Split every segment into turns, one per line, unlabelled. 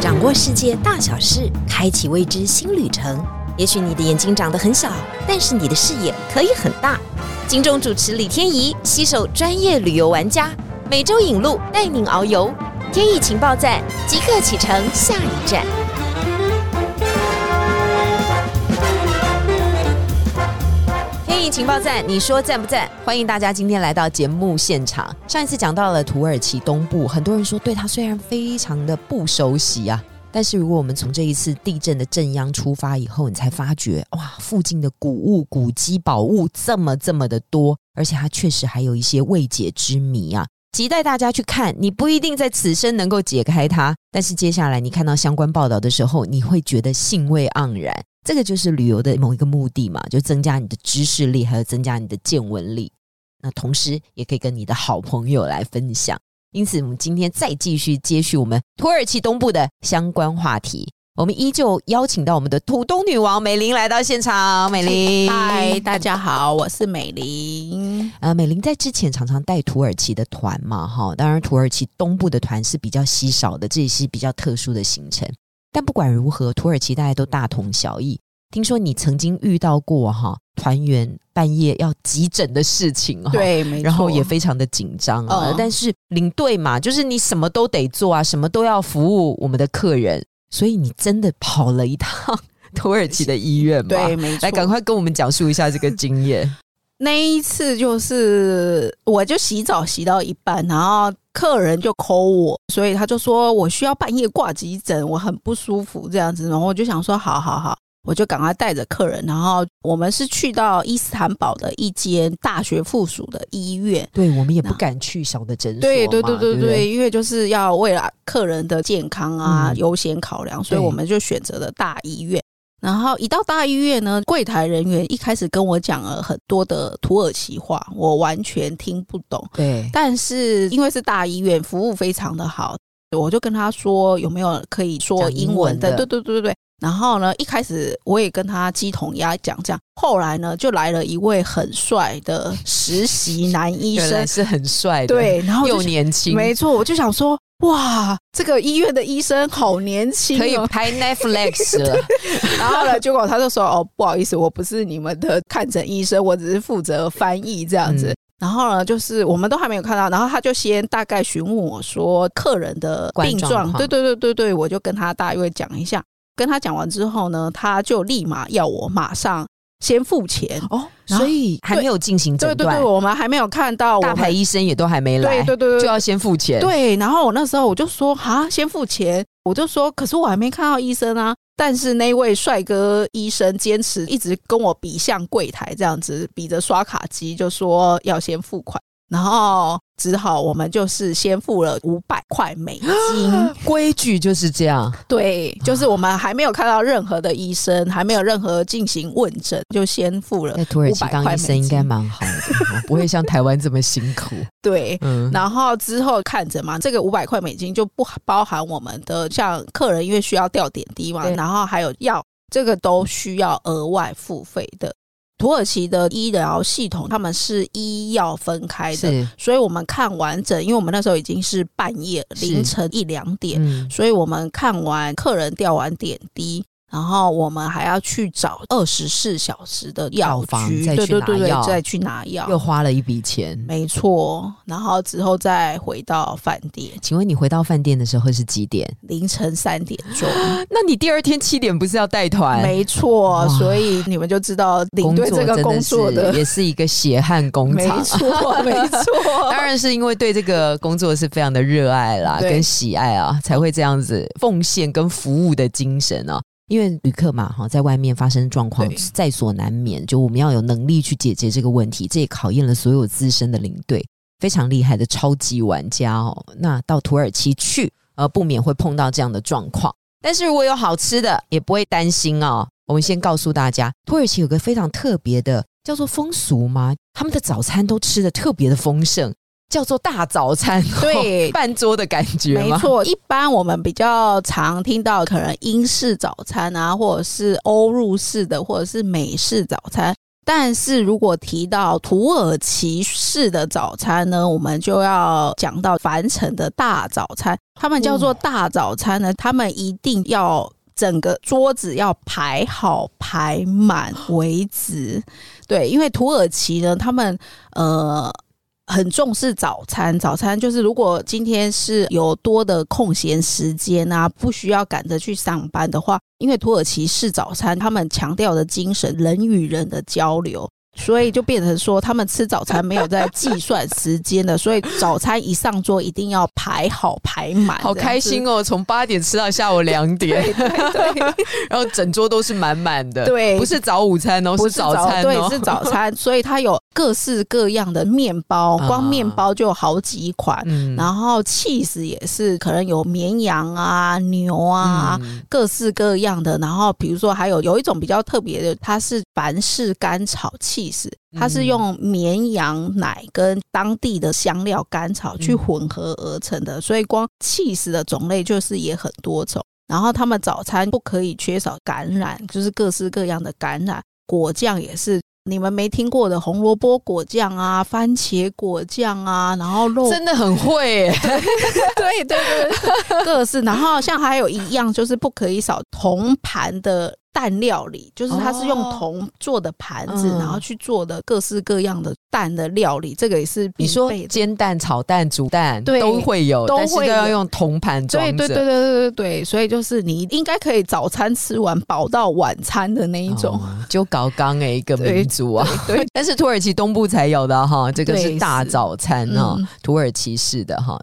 掌握世界大小事，开启未知新旅程。也许你的眼睛长得很小，但是你的视野可以很大。金钟主持李天怡携手专业旅游玩家，每周引路带您遨游。天意情报站即刻启程，下一站。天意情报站，你说赞不赞？欢迎大家今天来到节目现场。上一次讲到了土耳其东部，很多人说对它虽然非常的不熟悉啊。但是，如果我们从这一次地震的震央出发以后，你才发觉，哇，附近的古物、古迹、宝物这么这么的多，而且它确实还有一些未解之谜啊！期待大家去看，你不一定在此生能够解开它，但是接下来你看到相关报道的时候，你会觉得兴味盎然。这个就是旅游的某一个目的嘛，就增加你的知识力，还有增加你的见闻力。那同时也可以跟你的好朋友来分享。因此，我们今天再继续接续我们土耳其东部的相关话题。我们依旧邀请到我们的土东女王美玲来到现场。美玲，
嗨，大家好，我是美玲。
呃，美玲在之前常常带土耳其的团嘛，哈，当然土耳其东部的团是比较稀少的，这也是比较特殊的行程。但不管如何，土耳其大家都大同小异。听说你曾经遇到过哈团员半夜要急诊的事情
哈，对，没错，
然后也非常的紧张啊。但是领队嘛，就是你什么都得做啊，什么都要服务我们的客人，所以你真的跑了一趟土耳其的医院嘛？
对，没错。
来，赶快跟我们讲述一下这个经验。
那一次就是我就洗澡洗到一半，然后客人就 call 我，所以他就说我需要半夜挂急诊，我很不舒服这样子，然后我就想说，好好好。我就赶快带着客人，然后我们是去到伊斯坦堡的一间大学附属的医院。
对，我们也不敢去小的诊所。
对对对对对，因为就是要为了客人的健康啊优先考量，所以我们就选择了大医院。然后一到大医院呢，柜台人员一开始跟我讲了很多的土耳其话，我完全听不懂。
对，
但是因为是大医院，服务非常的好，我就跟他说有没有可以说英文的？对对对对对。然后呢，一开始我也跟他鸡同鸭讲这样，后来呢，就来了一位很帅的实习男医生，
是很帅
的，对，然后
又年轻，
没错，我就想说，哇，这个医院的医生好年轻，
可以拍 Netflix 了。
然后呢，结果他就说，哦，不好意思，我不是你们的看诊医生，我只是负责翻译这样子。然后呢，就是我们都还没有看到，然后他就先大概询问我说客人的病状，对对对对对，我就跟他大约讲一下。跟他讲完之后呢，他就立马要我马上先付钱
哦，所以还没有进行诊断，
对对对，我们还没有看到
大牌医生也都还没来，
对对对，
就要先付钱。
对，然后我那时候我就说啊，先付钱，我就说，可是我还没看到医生啊。但是那位帅哥医生坚持一直跟我比向柜台这样子，比着刷卡机，就说要先付款。然后只好我们就是先付了五百块美金，
规矩就是这样。
对，就是我们还没有看到任何的医生，还没有任何进行问诊，就先付了。在
土耳其当医生应该蛮好的，不会像台湾这么辛苦。
对，然后之后看着嘛，这个五百块美金就不包含我们的像客人因为需要吊点滴嘛，然后还有药，这个都需要额外付费的。土耳其的医疗系统，他们是医药分开的，所以我们看完整，因为我们那时候已经是半夜凌晨一两点，所以我们看完客人吊完点滴。然后我们还要去找二十四小时的药
房，
再
去拿药，
再去拿药，
又花了一笔钱。
没错，然后之后再回到饭店。
请问你回到饭店的时候是几点？
凌晨三点钟。
那你第二天七点不是要带团？
没错，所以你们就知道领队这个工作的
也是一个血汗工厂。
没错，没错，
当然是因为对这个工作是非常的热爱啦，跟喜爱啊，才会这样子奉献跟服务的精神啊。因为旅客嘛，哈，在外面发生状况在所难免，就我们要有能力去解决这个问题，这也考验了所有资深的领队，非常厉害的超级玩家哦。那到土耳其去，呃，不免会碰到这样的状况。但是如果有好吃的，也不会担心哦。我们先告诉大家，土耳其有个非常特别的，叫做风俗吗？他们的早餐都吃的特别的丰盛。叫做大早餐，
对，
半桌的感觉，
没错。一般我们比较常听到可能英式早餐啊，或者是欧入式的，或者是美式早餐。但是如果提到土耳其式的早餐呢，我们就要讲到凡城的大早餐。他们叫做大早餐呢，他们一定要整个桌子要排好排满为止。对，因为土耳其呢，他们呃。很重视早餐，早餐就是如果今天是有多的空闲时间啊，不需要赶着去上班的话，因为土耳其式早餐，他们强调的精神，人与人的交流。所以就变成说，他们吃早餐没有在计算时间的，所以早餐一上桌一定要排好排满，
好开心哦！从八点吃到下午两点，
对，
然后整桌都是满满的，
对，
不是早午餐哦，是早餐，
对，是早餐。所以它有各式各样的面包，光面包就有好几款，然后 cheese 也是，可能有绵羊啊、牛啊，各式各样的。然后比如说还有有一种比较特别的，它是凡式干炒气。它是用绵羊奶跟当地的香料甘草去混合而成的，所以光 cheese 的种类就是也很多种。然后他们早餐不可以缺少橄榄，就是各式各样的橄榄果酱也是你们没听过的红萝卜果酱啊、番茄果酱啊，然后肉
真的很会，
对对对，各式。然后像还有一样就是不可以少铜盘的。蛋料理就是它是用铜做的盘子，然后去做的各式各样的蛋的料理，这个也是
你说煎蛋、炒蛋、煮蛋都会有，但是都要用铜盘装
对对对对对对对，所以就是你应该可以早餐吃完饱到晚餐的那一种，
就搞刚诶一个民族啊。对，但是土耳其东部才有的哈，这个是大早餐哈，土耳其式的哈，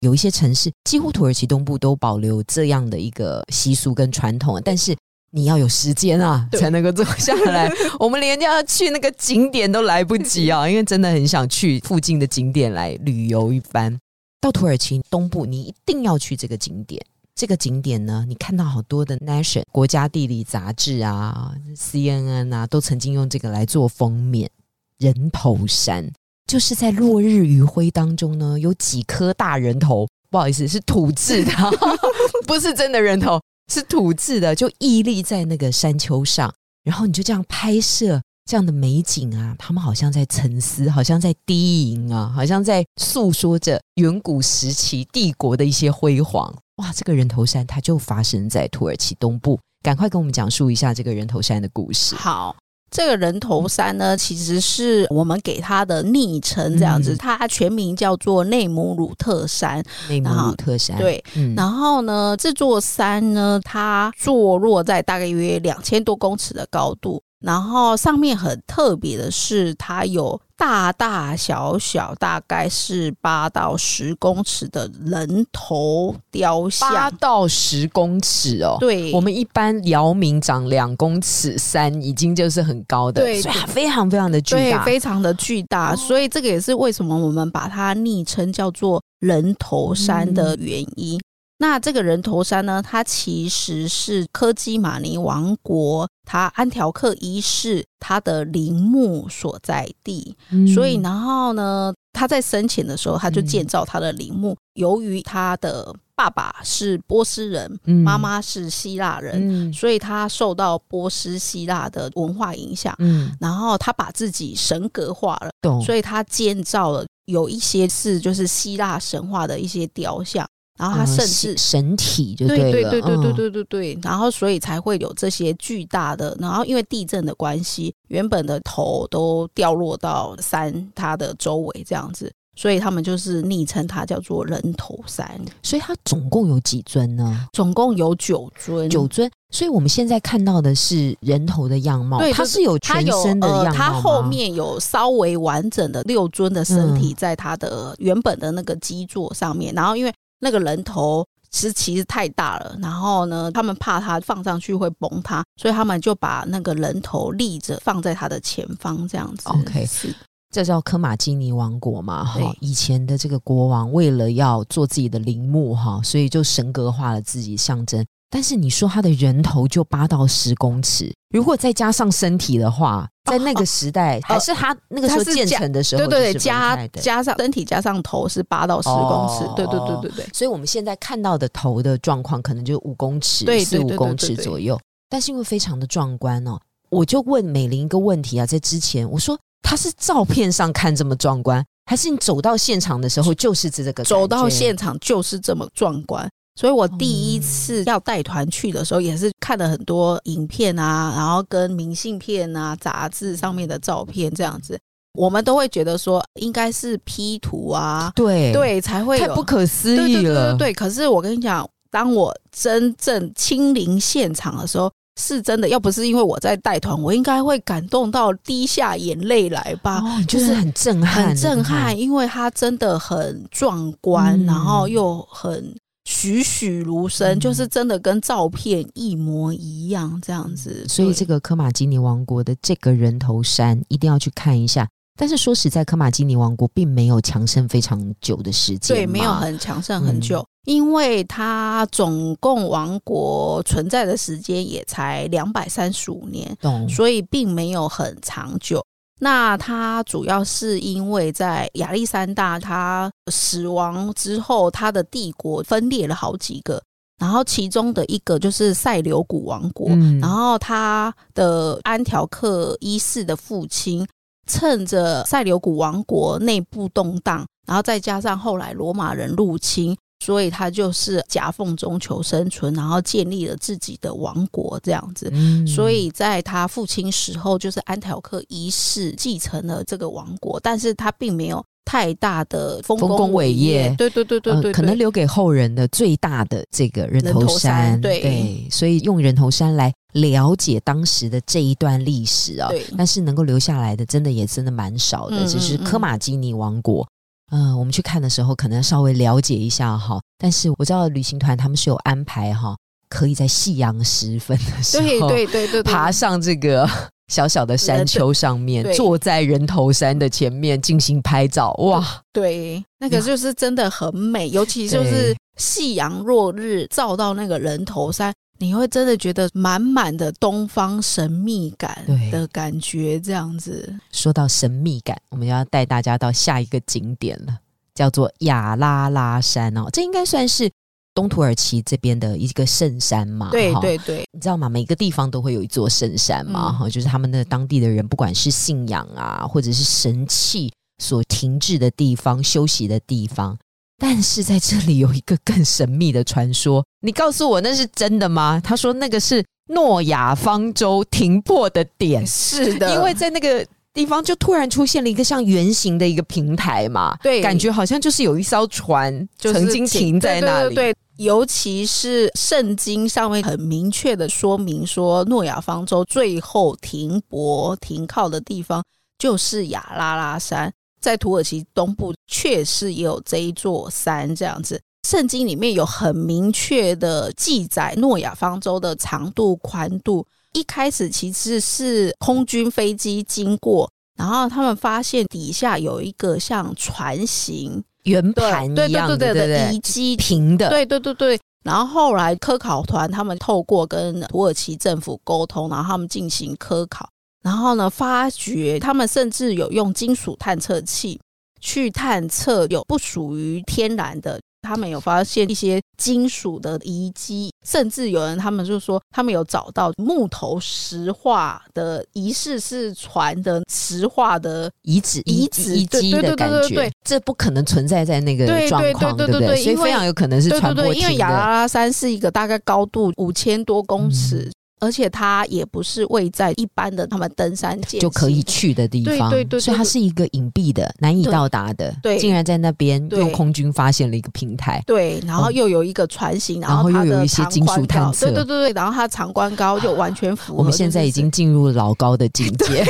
有一些城市几乎土耳其东部都保留这样的一个习俗跟传统，但是。你要有时间啊，才能够坐下来。我们连要去那个景点都来不及啊，因为真的很想去附近的景点来旅游一番。到土耳其东部，你一定要去这个景点。这个景点呢，你看到好多的《Nation》国家地理杂志啊，《CNN》啊，都曾经用这个来做封面。人头山就是在落日余晖当中呢，有几颗大人头，不好意思，是土制的，不是真的人头。是土制的，就屹立在那个山丘上，然后你就这样拍摄这样的美景啊，他们好像在沉思，好像在低吟啊，好像在诉说着远古时期帝国的一些辉煌。哇，这个人头山它就发生在土耳其东部，赶快跟我们讲述一下这个人头山的故事。
好。这个人头山呢，其实是我们给他的昵称，这样子。它全名叫做内姆鲁特山。
内姆鲁特山。
对。然后呢，这座山呢，它坐落在大概约两千多公尺的高度。然后上面很特别的是，它有大大小小，大概是八到十公尺的人头雕像。
八到十公尺哦，
对，
我们一般姚明长两公尺三，已经就是很高的，
对，
非常非常的巨大，
非常的巨大。所以这个也是为什么我们把它昵称叫做人头山的原因。那这个人头山呢？它其实是科基马尼王国他安条克一世他的陵墓所在地，所以然后呢，他在生前的时候他就建造他的陵墓。由于他的爸爸是波斯人，妈妈是希腊人，所以他受到波斯希腊的文化影响。嗯，然后他把自己神格化了，所以他建造了有一些是就是希腊神话的一些雕像。然后他甚至
神体就对
对对对对对对对，然后所以才会有这些巨大的，然后因为地震的关系，原本的头都掉落到山它的周围这样子，所以他们就是昵称它叫做人头山。
所以它总共有几尊呢？
总共有九尊，
九尊。所以我们现在看到的是人头的样貌，
对，
它是有全身的样貌
它后面有稍微完整的六尊的身体在它的原本的那个基座上面，然后因为。那个人头其实其实太大了，然后呢，他们怕它放上去会崩塌，所以他们就把那个人头立着放在它的前方，这样子。
OK，是这叫科马基尼王国嘛？哈，以前的这个国王为了要做自己的陵墓哈，所以就神格化了自己象征。但是你说他的人头就八到十公尺，如果再加上身体的话，在那个时代 还是他那个时候建成的时候，
对对对，加加上身体加上头是八到十公尺，对对对对对。
所以我们现在看到的头的状况，可能就五公尺、四五公尺左右。但是因为非常的壮观哦，我就问美玲一个问题啊，在之前我说他是照片上看这么壮观，还是你走到现场的时候就是这个？
走到现场就是这么壮观。所以我第一次要带团去的时候，也是看了很多影片啊，然后跟明信片啊、杂志上面的照片这样子，我们都会觉得说应该是 P 图啊，
对
对，才会
太不可思议
了。对，可是我跟你讲，当我真正亲临现场的时候，是真的。要不是因为我在带团，我应该会感动到滴下眼泪来吧？
就是很震撼，
很震撼，因为它真的很壮观，然后又很。栩栩如生，就是真的跟照片一模一样这样子。
所以这个科马基尼王国的这个人头山一定要去看一下。但是说实在，科马基尼王国并没有强盛非常久的时间，
对，没有很强盛很久，因为它总共王国存在的时间也才两百三十五年，所以并没有很长久。那他主要是因为在亚历山大他死亡之后，他的帝国分裂了好几个，然后其中的一个就是塞琉古王国，然后他的安条克一世的父亲趁着塞琉古王国内部动荡，然后再加上后来罗马人入侵。所以他就是夹缝中求生存，然后建立了自己的王国这样子。所以在他父亲死后，就是安条克一世继承了这个王国，但是他并没有太大的丰功伟业。对对对对对，
可能留给后人的最大的这个人头山。对，所以用人头山来了解当时的这一段历史啊。但是能够留下来的，真的也真的蛮少的，只是科马基尼王国。嗯，我们去看的时候，可能稍微了解一下哈。但是我知道旅行团他们是有安排哈，可以在夕阳时分的时候，
对对对对，
爬上这个 小小的山丘上面，坐在人头山的前面进行拍照。哇，
对，那个就是真的很美，尤其就是夕阳落日照到那个人头山。你会真的觉得满满的东方神秘感的感觉，这样子。
说到神秘感，我们要带大家到下一个景点了，叫做亚拉拉山哦。这应该算是东土耳其这边的一个圣山嘛？
对对对，
你知道吗？每个地方都会有一座圣山嘛？哈，就是他们的当地的人，不管是信仰啊，或者是神器所停滞的地方、休息的地方。但是在这里有一个更神秘的传说，你告诉我那是真的吗？他说那个是诺亚方舟停泊的点，
是的，
因为在那个地方就突然出现了一个像圆形的一个平台嘛，
对，
感觉好像就是有一艘船曾经停在那里。
对，尤其是圣经上面很明确的说明说，诺亚方舟最后停泊停靠的地方就是亚拉拉山。在土耳其东部确实也有这一座山，这样子。圣经里面有很明确的记载，诺亚方舟的长度、宽度。一开始其实是空军飞机经过，然后他们发现底下有一个像船形
圆盘一样的
遗迹，
平的。
对对对对。然后后来科考团他们透过跟土耳其政府沟通，然后他们进行科考。然后呢？发觉他们甚至有用金属探测器去探测有不属于天然的，他们有发现一些金属的遗迹，甚至有人他们就说他们有找到木头石化的仪式是船的石化的
遗址
遗址
遗迹的感觉，这不可能存在在那个状况，对不对？所以非常有可能是传播
因为亚拉拉山是一个大概高度五千多公尺。而且它也不是位在一般的他们登山
就可以去的地方，
对对对，
所以它是一个隐蔽的、难以到达的。
对，
竟然在那边用空军发现了一个平台。
对，然后又有一个船型，然
后又有一些金属探测，
对对对对，然后它长宽高就完全符合。
我们现在已经进入老高的境界，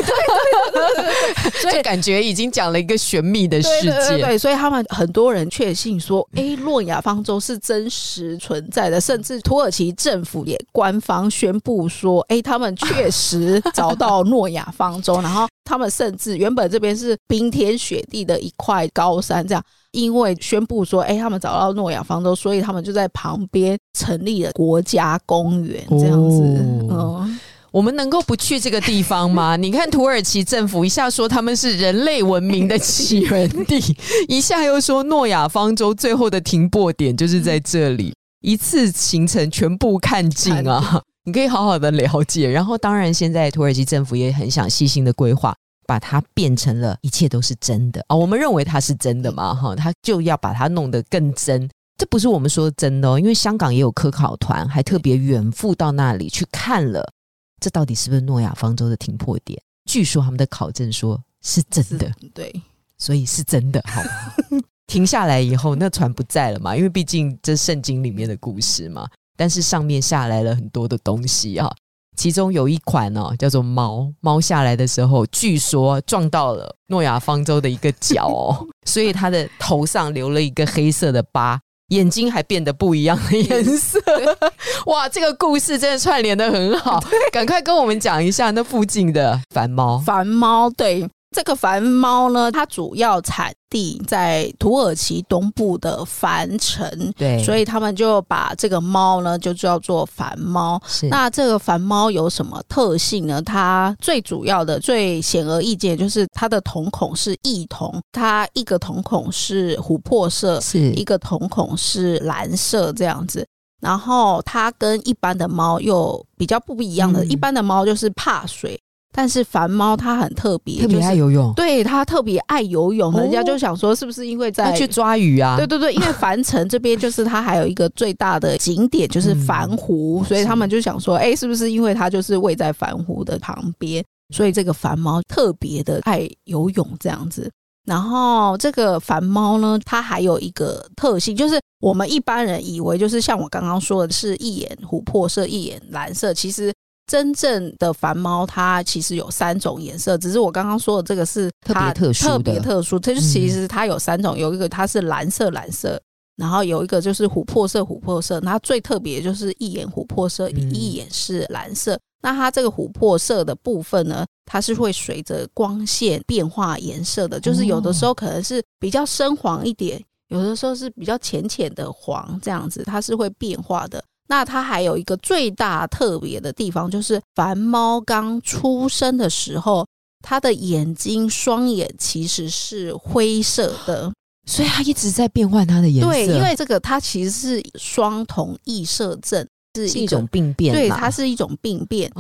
所以感觉已经讲了一个玄秘的世界。
对，所以他们很多人确信说，哎，诺亚方舟是真实存在的，甚至土耳其政府也官方宣布。说，哎，他们确实找到诺亚方舟，然后他们甚至原本这边是冰天雪地的一块高山，这样，因为宣布说，哎，他们找到诺亚方舟，所以他们就在旁边成立了国家公园，这样子。嗯，
我们能够不去这个地方吗？你看土耳其政府一下说他们是人类文明的起源地，一下又说诺亚方舟最后的停泊点就是在这里，一次行程全部看尽啊。你可以好好的了解。然后，当然现在土耳其政府也很想细心的规划，把它变成了一切都是真的啊。我们认为它是真的嘛，哈，他就要把它弄得更真。这不是我们说的真的哦，因为香港也有科考团，还特别远赴到那里去看了，这到底是不是诺亚方舟的停泊点？据说他们的考证说是真的，
对，
所以是真的。好，停下来以后，那船不在了嘛？因为毕竟这圣经里面的故事嘛。但是上面下来了很多的东西啊，其中有一款呢叫做猫，猫下来的时候，据说撞到了诺亚方舟的一个角，哦所以它的头上留了一个黑色的疤。眼睛还变得不一样的颜色，哇！这个故事真的串联的很好，赶快跟我们讲一下那附近的繁猫。
繁猫，对。这个繁猫呢，它主要产地在土耳其东部的凡城，
对，
所以他们就把这个猫呢就叫做繁猫。那这个繁猫有什么特性呢？它最主要的、最显而易见就是它的瞳孔是异瞳，它一个瞳孔是琥珀色，
是
一个瞳孔是蓝色这样子。然后它跟一般的猫又比较不一样的，一般的猫就是怕水。但是繁猫它很特别，
特别爱游泳，
对它特别爱游泳，人家就想说是不是因为在
去抓鱼啊？
对对对，因为繁城这边就是它还有一个最大的景点就是繁湖，所以他们就想说，哎，是不是因为它就是位在繁湖的旁边，所以这个繁猫特别的爱游泳这样子。然后这个繁猫呢，它还有一个特性，就是我们一般人以为就是像我刚刚说的是一眼琥珀色，一眼蓝色，其实。真正的繁猫，它其实有三种颜色，只是我刚刚说的这个是
特别特殊
特别特殊。它就其实它有三种，有一个它是蓝色蓝色，然后有一个就是琥珀色琥珀色，它最特别就是一眼琥珀色，一眼是蓝色。那它这个琥珀色的部分呢，它是会随着光线变化颜色的，就是有的时候可能是比较深黄一点，有的时候是比较浅浅的黄，这样子它是会变化的。那它还有一个最大特别的地方，就是凡猫刚出生的时候，它的眼睛双眼其实是灰色的，
所以它一直在变换它的颜色。
对，因为这个它其实是双瞳异色症。
是一种病变，
对，它是一种病变，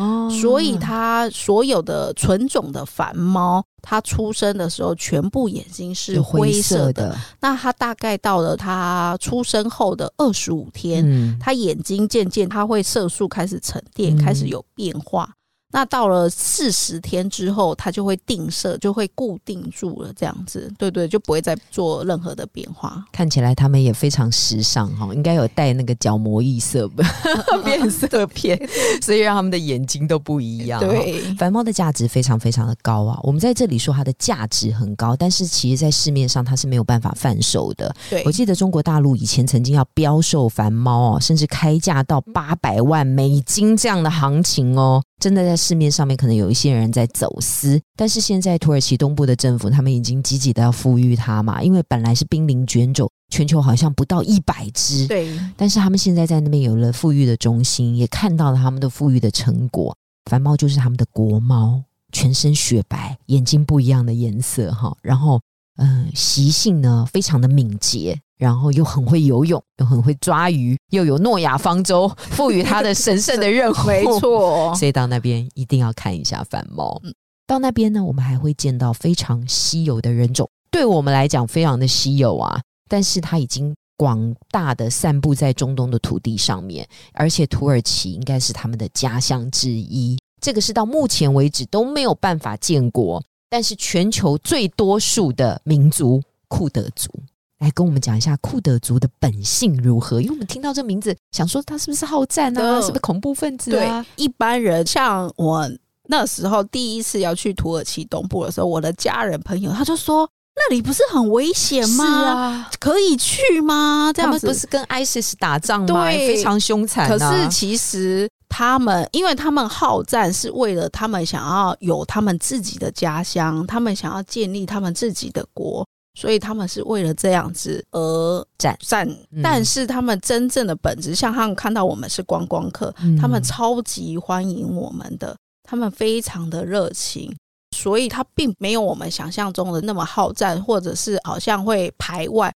所以它所有的纯种的繁猫，它出生的时候全部眼睛是灰色的。那它大概到了它出生后的二十五天，它眼睛渐渐它会色素开始沉淀，开始有变化。那到了四十天之后，它就会定色，就会固定住了，这样子，对对，就不会再做任何的变化。
看起来他们也非常时尚哈，应该有带那个角膜异色 变色片，所以让他们的眼睛都不一样。
对，
繁猫的价值非常非常的高啊。我们在这里说它的价值很高，但是其实在市面上它是没有办法贩售的。
对，
我记得中国大陆以前曾经要标售繁猫哦，甚至开价到八百万美金这样的行情哦。真的在市面上面可能有一些人在走私，但是现在土耳其东部的政府他们已经积极的要富裕它嘛，因为本来是濒临卷种，全球好像不到一百只，
对，
但是他们现在在那边有了富裕的中心，也看到了他们的富裕的成果。繁猫就是他们的国猫，全身雪白，眼睛不一样的颜色哈，然后嗯，习性呢非常的敏捷。然后又很会游泳，又很会抓鱼，又有诺亚方舟赋予他的神圣的任务，
没错。
所以到那边一定要看一下繁猫。到那边呢，我们还会见到非常稀有的人种，对我们来讲非常的稀有啊。但是它已经广大的散布在中东的土地上面，而且土耳其应该是他们的家乡之一。这个是到目前为止都没有办法建国，但是全球最多数的民族库德族。来跟我们讲一下库德族的本性如何？因为我们听到这名字，想说他是不是好战啊？是不是恐怖分子啊？
一般人像我那时候第一次要去土耳其东部的时候，我的家人朋友他就说：“那里不是很危险吗？可以去吗？”
他们不是跟 ISIS 打仗吗？非常凶残。
可是其实他们，因为他们好战是为了他们想要有他们自己的家乡，他们想要建立他们自己的国。所以他们是为了这样子而
战
战，但是他们真正的本质，像他们看到我们是观光客，他们超级欢迎我们的，他们非常的热情，所以他并没有我们想象中的那么好战，或者是好像会排外。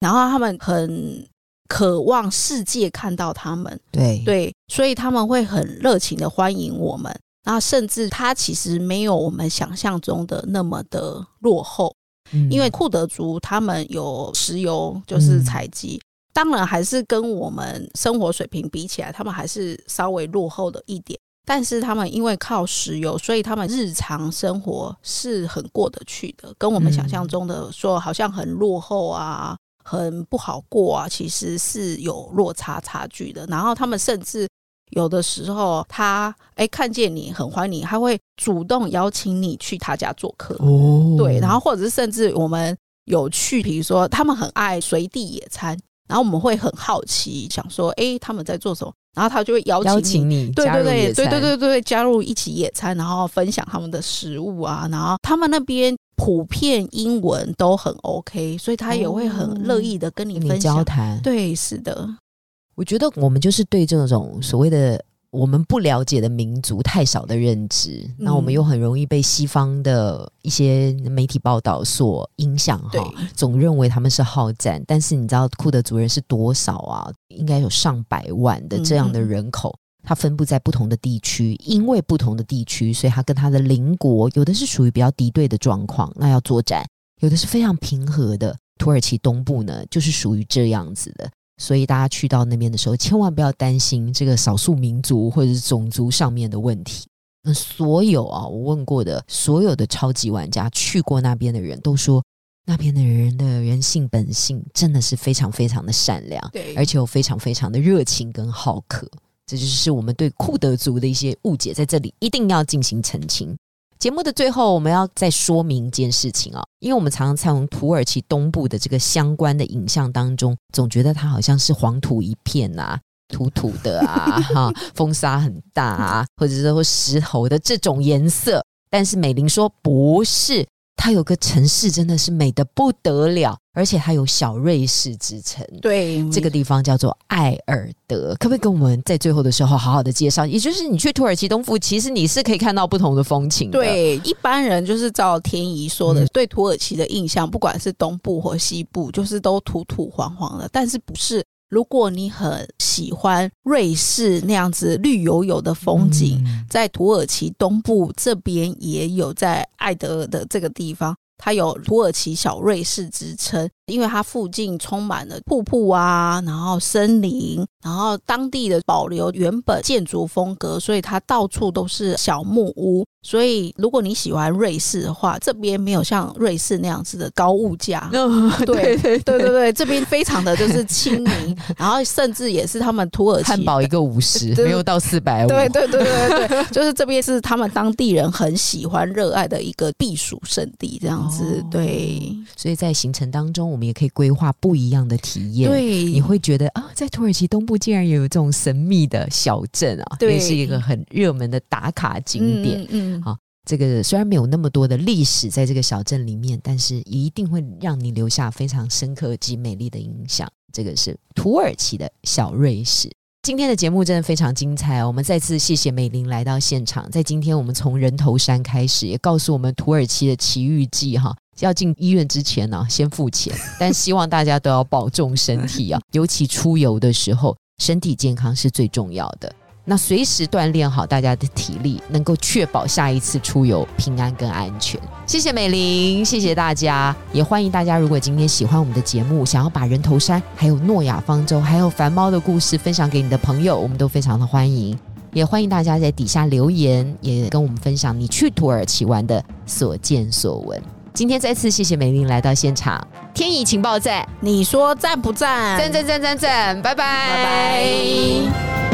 然后他们很渴望世界看到他们，
对
对，所以他们会很热情的欢迎我们。然后甚至他其实没有我们想象中的那么的落后，
嗯
因为库德族他们有石油就是采集，当然还是跟我们生活水平比起来，他们还是稍微落后的一点。但是他们因为靠石油，所以他们日常生活是很过得去的，跟我们想象中的说好像很落后啊、很不好过啊，其实是有落差差距的。然后他们甚至有的时候，他哎看见你很欢迎你，他会主动邀请你去他家做客。
哦
对，然后或者是甚至我们有去，比如说他们很爱随地野餐，然后我们会很好奇，想说，哎，他们在做什么？然后他就会邀请
邀
你
请你
对对对对对对对，加入一起野餐，然后分享他们的食物啊，然后他们那边普遍英文都很 OK，所以他也会很乐意的跟你。
交谈。
对，是的，
我觉得我们就是对这种所谓的我们不了解的民族太少的认知，那、
嗯
我们又很容易被西方的一些媒体报道所影响
对
哈，总认为他们是好战，但是你知道库德族人是多少啊？应该有上百万的这样的人口。它分布在不同的地区，因为不同的地区，所以它跟它的邻国有的是属于比较敌对的状况，那要作战；有的是非常平和的。土耳其东部呢，就是属于这样子的。所以大家去到那边的时候，千万不要担心这个少数民族或者是种族上面的问题。那所有啊，我问过的所有的超级玩家去过那边的人都说，那边的人的人性本性真的是非常非常的善良，
对，
而且有非常非常的热情跟好客。这就是我们对库德族的一些误解，在这里一定要进行澄清。节目的最后，我们要再说明一件事情啊，因为我们常常从土耳其东部的这个相关的影像当中，总觉得它好像是黄土一片啊，土土的啊，哈，风沙很大啊，或者是说石头的这种颜色。但是美玲说不是，它有个城市真的是美的不得了，而且它有小瑞士之称。
对
这个地方叫做艾尔德，可不可以跟我们在最后的时候好好的介绍？也就是你去土耳其东部，其实你是可以看到不同的风情的。，
对，一般人就是照天怡说的，
嗯
对土耳其的印象，不管是东部或西部，就是都土土黄黄的。但是不是？如果你很喜欢瑞士那样子绿油油的风景，
嗯。
在土耳其东部这边也有，在艾德尔的这个地方，它有土耳其小瑞士之称，因为它附近充满了瀑布啊，然后森林，然后当地的保留原本建筑风格，所以它到处都是小木屋。所以如果你喜欢瑞士的话，这边没有像瑞士那样子的高物价。
嗯
对
对
对对对，这边非常的就是亲民，然后甚至也是他们土耳其
汉堡一个五十，没有到四百五。
对对对对对，就是这边是他们当地人很喜欢、热爱的一个避暑胜地，这样子。
哦
对
所以在行程当中，我们也可以规划不一样的体验。
对，
你会觉得啊，在土耳其东部竟然也有这种神秘的小镇啊，
对
也是一个很热门的打卡景点。
嗯嗯
好这个虽然没有那么多的历史在这个小镇里面，但是一定会让你留下非常深刻及美丽的印象。这个是土耳其的小瑞士。今天的节目真的非常精彩哦！我们再次谢谢美玲来到现场。在今天，我们从人头山开始，也告诉我们土耳其的奇遇记哈。要进医院之前呢、先付钱，但希望大家都要保重身体啊，尤其出游的时候，身体健康是最重要的。那随时锻炼好大家的体力，能够确保下一次出游平安跟安全。谢谢美玲，谢谢大家，也欢迎大家，如果今天喜欢我们的节目，想要把人头山、还有诺亚方舟、还有繁猫的故事分享给你的朋友，我们都非常的欢迎。也欢迎大家在底下留言，也跟我们分享你去土耳其玩的所见所闻。今天再次谢谢美玲来到现场，天意情报站，
你说赞不赞？
赞赞赞赞赞，拜拜
拜拜。